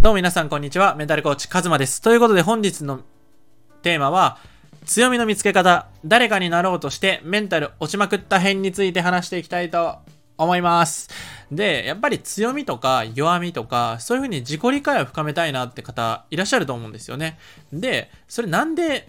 どうも皆さんこんにちは。メンタルコーチカズマです。ということで本日のテーマは、強みの見つけ方、誰かになろうとしてメンタル落ちまくった編について話していきたいと思います。で、やっぱり強みとか弱みとか、そういう風に自己理解を深めたいなって方いらっしゃると思うんですよね。で、それなんで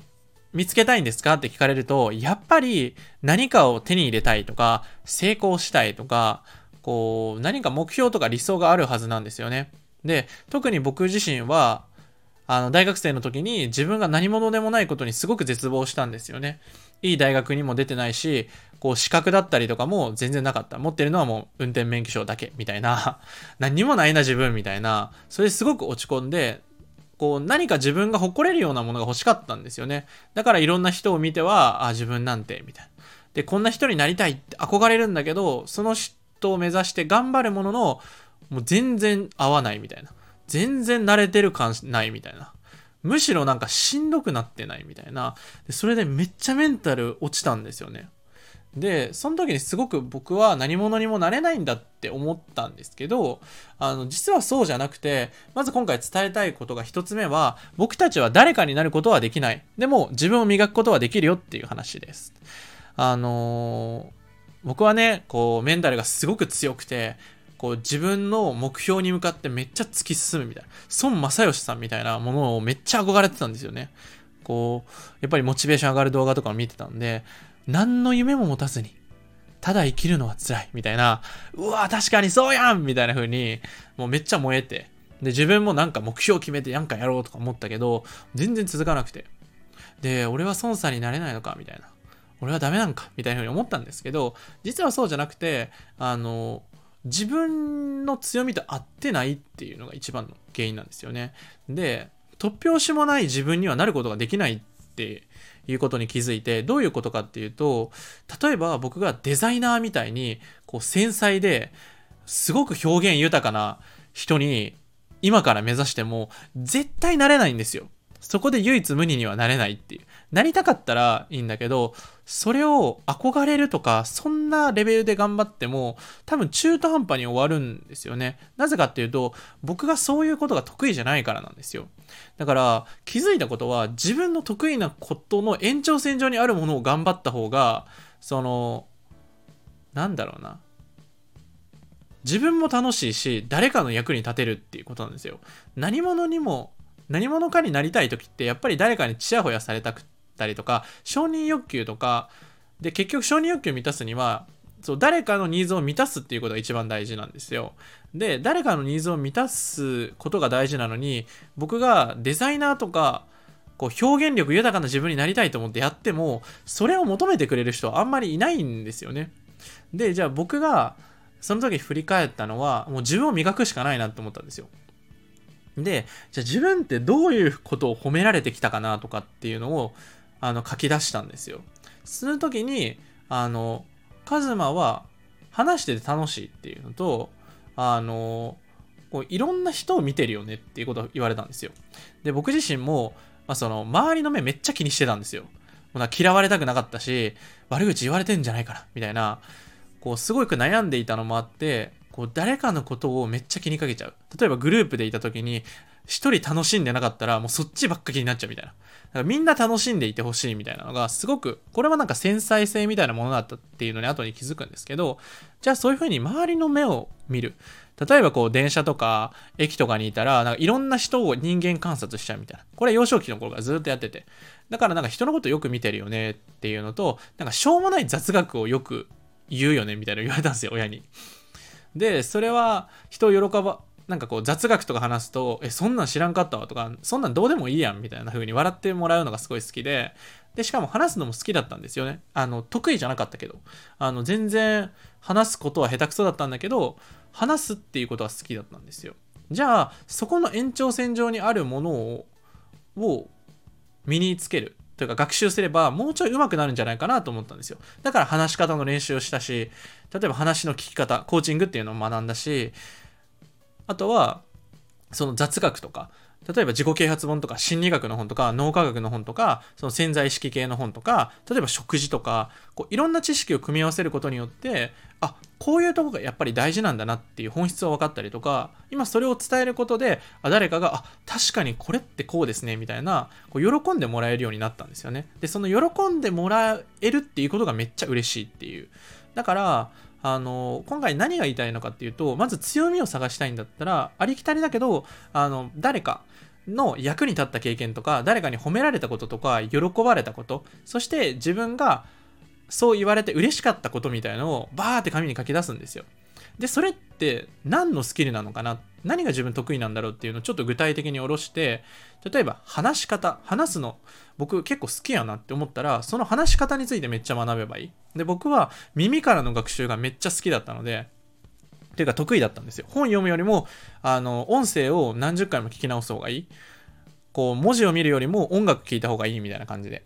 見つけたいんですか？って聞かれると、やっぱり何かを手に入れたいとか、成功したいとか、こう、何か目標とか理想があるはずなんですよね。で、特に僕自身は、あの、大学生の時に自分が何者でもないことにすごく絶望したんですよね。いい大学にも出てないし、こう、資格だったりとかも全然なかった。持ってるのはもう運転免許証だけ、みたいな。何にもないな自分、みたいな。それすごく落ち込んで、こう、何か自分が誇れるようなものが欲しかったんですよね。だからいろんな人を見ては、あ、自分なんて、みたいな。で、こんな人になりたいって憧れるんだけど、その人を目指して頑張るものの、もう全然合わないみたいな。全然慣れてる感ないみたいな。むしろなんかしんどくなってないみたいな。でそれでめっちゃメンタル落ちたんですよね。で、その時にすごく僕は何者にもなれないんだって思ったんですけど、あの、実はそうじゃなくて、まず今回伝えたいことが一つ目は、僕たちは誰かになることはできない。でも自分を磨くことはできるよっていう話です。あのー僕はね、こう、メンタルがすごく強くて、こう自分の目標に向かってめっちゃ突き進むみたいな、孫正義さんみたいなものをめっちゃ憧れてたんですよね。こう、やっぱりモチベーション上がる動画とかを見てたんで、何の夢も持たずに、ただ生きるのは辛いみたいな、うわ、確かにそうやんみたいな風に、もうめっちゃ燃えて、で、自分もなんか目標を決めてなんかやろうとか思ったけど、全然続かなくて。で、俺は孫さんになれないのかみたいな。俺はダメなんかみたいな風に思ったんですけど、実はそうじゃなくて、あの、自分の強みと合ってないっていうのが一番の原因なんですよね。で、突拍子もない自分にはなることができないっていうことに気づいて、どういうことかっていうと、例えば僕がデザイナーみたいに、こう繊細で、すごく表現豊かな人に今から目指しても絶対なれないんですよ。そこで唯一無二にはなれないっていう。なりたかったらいいんだけど、それを憧れるとか、そんなレベルで頑張っても、多分中途半端に終わるんですよね。なぜかっていうと、僕がそういうことが得意じゃないからなんですよ。だから、気づいたことは、自分の得意なことの延長線上にあるものを頑張った方が、その、なんだろうな。自分も楽しいし、誰かの役に立てるっていうことなんですよ。何者にも何者かになりたい時ってやっぱり誰かにチヤホヤされたくったりとか承認欲求とかで結局承認欲求を満たすにはそう誰かのニーズを満たすっていうことが一番大事なんですよ。で誰かのニーズを満たすことが大事なのに僕がデザイナーとかこう表現力豊かな自分になりたいと思ってやってもそれを求めてくれる人はあんまりいないんですよね。でじゃあ僕がその時振り返ったのはもう自分を磨くしかないなと思ったんですよ。で、じゃあ自分ってどういうことを褒められてきたかなとかっていうのを、あの、書き出したんですよ。その時に、あの、カズマは話してて楽しいっていうのと、あの、こういろんな人を見てるよねっていうことを言われたんですよ。で、僕自身も、まあ、その、周りの目めっちゃ気にしてたんですよ。もうな嫌われたくなかったし、悪口言われてんじゃないかな、みたいな、こう、すごく悩んでいたのもあって、こう誰かのことをめっちゃ気にかけちゃう。例えばグループでいた時に、一人楽しんでなかったらもうそっちばっか気になっちゃうみたいな。だからみんな楽しんでいてほしいみたいなのがすごく、これはなんか繊細性みたいなものだったっていうのに後に気づくんですけど、じゃあそういう風に周りの目を見る。例えばこう電車とか駅とかにいたら、なんかいろんな人を人間観察しちゃうみたいな。これ幼少期の頃からずっとやってて。だからなんか人のことよく見てるよねっていうのと、なんかしょうもない雑学をよく言うよねみたいな言われたんですよ、親に。で、それは人を喜ば、なんかこう雑学とか話すと、え、そんなん知らんかったわとか、そんなんどうでもいいやんみたいな風に笑ってもらうのがすごい好きで、で、しかも話すのも好きだったんですよね。あの、得意じゃなかったけど。あの、全然話すことは下手くそだったんだけど、話すっていうことは好きだったんですよ。じゃあ、そこの延長線上にあるものを、を身につける。というか学習すればもうちょい上手くなるんじゃないかなと思ったんですよ。だから話し方の練習をしたし、例えば話の聞き方、コーチングっていうのを学んだし、あとは、その雑学とか、例えば自己啓発本とか心理学の本とか脳科学の本とかその潜在意識系の本とか例えば食事とかこういろんな知識を組み合わせることによってあこういうとこがやっぱり大事なんだなっていう本質が分かったりとか今それを伝えることであ誰かがあ確かにこれってこうですねみたいなこう喜んでもらえるようになったんですよね。でその喜んでもらえるっていうことがめっちゃ嬉しいっていう。だからあの今回何が言いたいのかっていうとまず強みを探したいんだったらありきたりだけどあの誰かの役に立った経験とか誰かに褒められたこととか喜ばれたことそして自分がそう言われて嬉しかったことみたいのをバーって紙に書き出すんですよ。でそれって何のスキルなのかな？何が自分得意なんだろうっていうのをちょっと具体的に下ろして例えば話し方話すの僕結構好きやなって思ったらその話し方についてめっちゃ学べばいい。で僕は耳からの学習がめっちゃ好きだったのでていうか得意だったんですよ。本読むよりもあの音声を何十回も聞き直す方がいい。こう文字を見るよりも音楽聴いた方がいいみたいな感じで。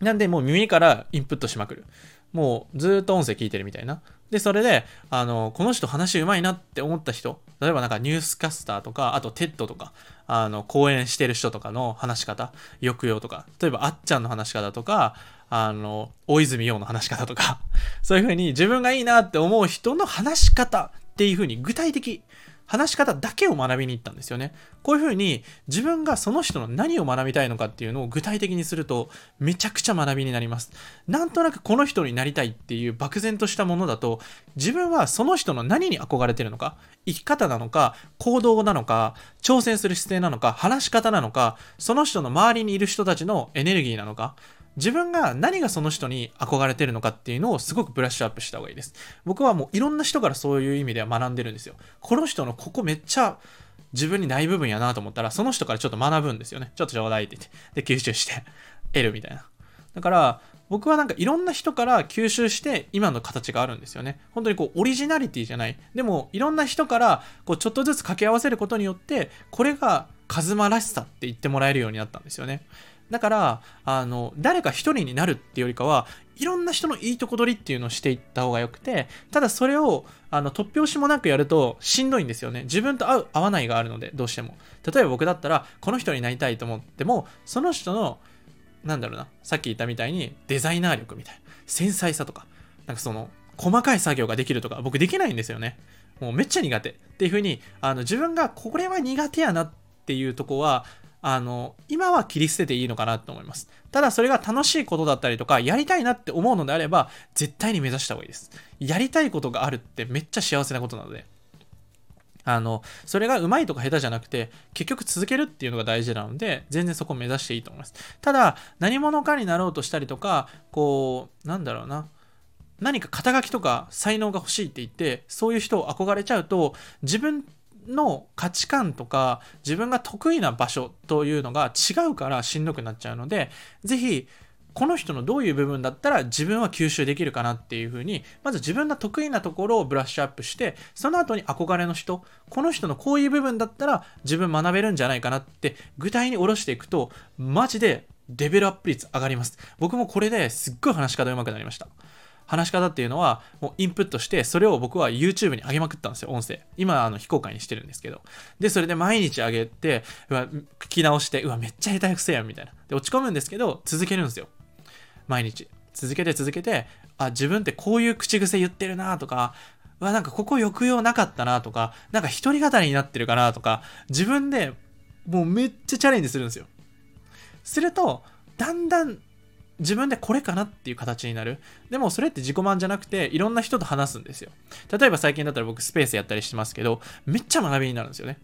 なんでもう耳からインプットしまくる。もうずっと音声聞いてるみたいな。で、それで、あの、この人話うまいなって思った人、例えばなんかニュースキャスターとか、あと TED とか、あの、講演してる人とかの話し方、抑揚とか、例えばあっちゃんの話し方とか、あの、大泉洋の話し方とか、そういう風に自分がいいなって思う人の話し方っていう風に具体的話し方だけを学びに行ったんですよね。こういうふうに自分がその人の何を学びたいのかっていうのを具体的にするとめちゃくちゃ学びになります。なんとなくこの人になりたいっていう漠然としたものだと自分はその人の何に憧れてるのか生き方なのか行動なのか挑戦する姿勢なのか話し方なのかその人の周りにいる人たちのエネルギーなのか自分が何がその人に憧れてるのかっていうのをすごくブラッシュアップした方がいいです。僕はもういろんな人からそういう意味では学んでるんですよ。この人のここめっちゃ自分にない部分やなと思ったら、その人からちょっと学ぶんですよね。ちょっとちょうだいって言って。で、吸収して得るみたいな。だから、僕はなんかいろんな人から吸収して今の形があるんですよね。本当にこうオリジナリティじゃない。でもいろんな人からこうちょっとずつ掛け合わせることによってこれがカズマらしさって言ってもらえるようになったんですよね。だから、あの、誰か一人になるっていうよりかは、いろんな人のいいとこ取りっていうのをしていった方がよくて、ただそれを、あの、突拍子もなくやるとしんどいんですよね。自分と合う、合わないがあるので、どうしても。例えば僕だったら、この人になりたいと思っても、その人の、なんだろうな、さっき言ったみたいに、デザイナー力みたいな、繊細さとか、なんかその、細かい作業ができるとか、僕できないんですよね。もうめっちゃ苦手。っていう風に、あの、自分がこれは苦手やなっていうとこは、あの、今は切り捨てていいのかなと思います。ただそれが楽しいことだったりとか、やりたいなって思うのであれば、絶対に目指した方がいいです。やりたいことがあるってめっちゃ幸せなことなので。あの、それが上手いとか下手じゃなくて、結局続けるっていうのが大事なので、全然そこを目指していいと思います。ただ、何者かになろうとしたりとか、こう、なんだろうな。何か肩書きとか才能が欲しいって言って、そういう人を憧れちゃうと、自分の価値観とか自分が得意な場所というのが違うからしんどくなっちゃうので是非この人のどういう部分だったら自分は吸収できるかなっていうふうにまず自分の得意なところをブラッシュアップしてその後に憧れの人この人のこういう部分だったら自分学べるんじゃないかなって具体に下ろしていくとマジでレベルアップ率上がります。僕もこれですっごい話し方上手くなりました。話し方っていうのは、もうインプットして、それを僕は YouTube に上げまくったんですよ、音声。今、あの、非公開にしてるんですけど。で、それで毎日上げて、うわ、聞き直して、うわ、めっちゃ下手くせやん、みたいな。で、落ち込むんですけど、続けるんですよ。毎日。続けて続けて、あ、自分ってこういう口癖言ってるなとか、うわ、なんかここ抑揚なかったなとか、なんか一人語りになってるかなとか、自分でもうめっちゃチャレンジするんですよ。すると、だんだん自分でこれかなっていう形になる。でもそれって自己満じゃなくて、いろんな人と話すんですよ。例えば最近だったら僕スペースやったりしてますけど、めっちゃ学びになるんですよね。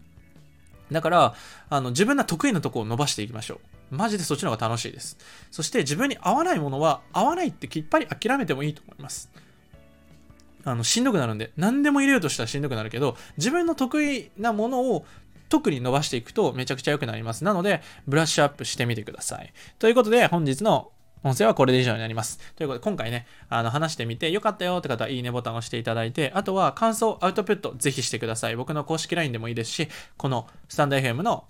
だから、あの、自分の得意なとこを伸ばしていきましょう。マジでそっちの方が楽しいです。そして自分に合わないものは、合わないってきっぱり諦めてもいいと思います。あの、しんどくなるんで、何でも入れようとしたらしんどくなるけど、自分の得意なものを特に伸ばしていくとめちゃくちゃ良くなります。なので、ブラッシュアップしてみてください。ということで、本日の音声はこれで以上になります。ということで、今回ね、あの、話してみて、よかったよって方は、いいねボタンを押していただいて、あとは、感想、アウトプット、ぜひしてください。僕の公式 LINE でもいいですし、このスタンド FM の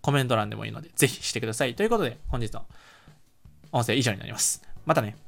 コメント欄でもいいので、ぜひしてください。ということで、本日の音声以上になります。またね。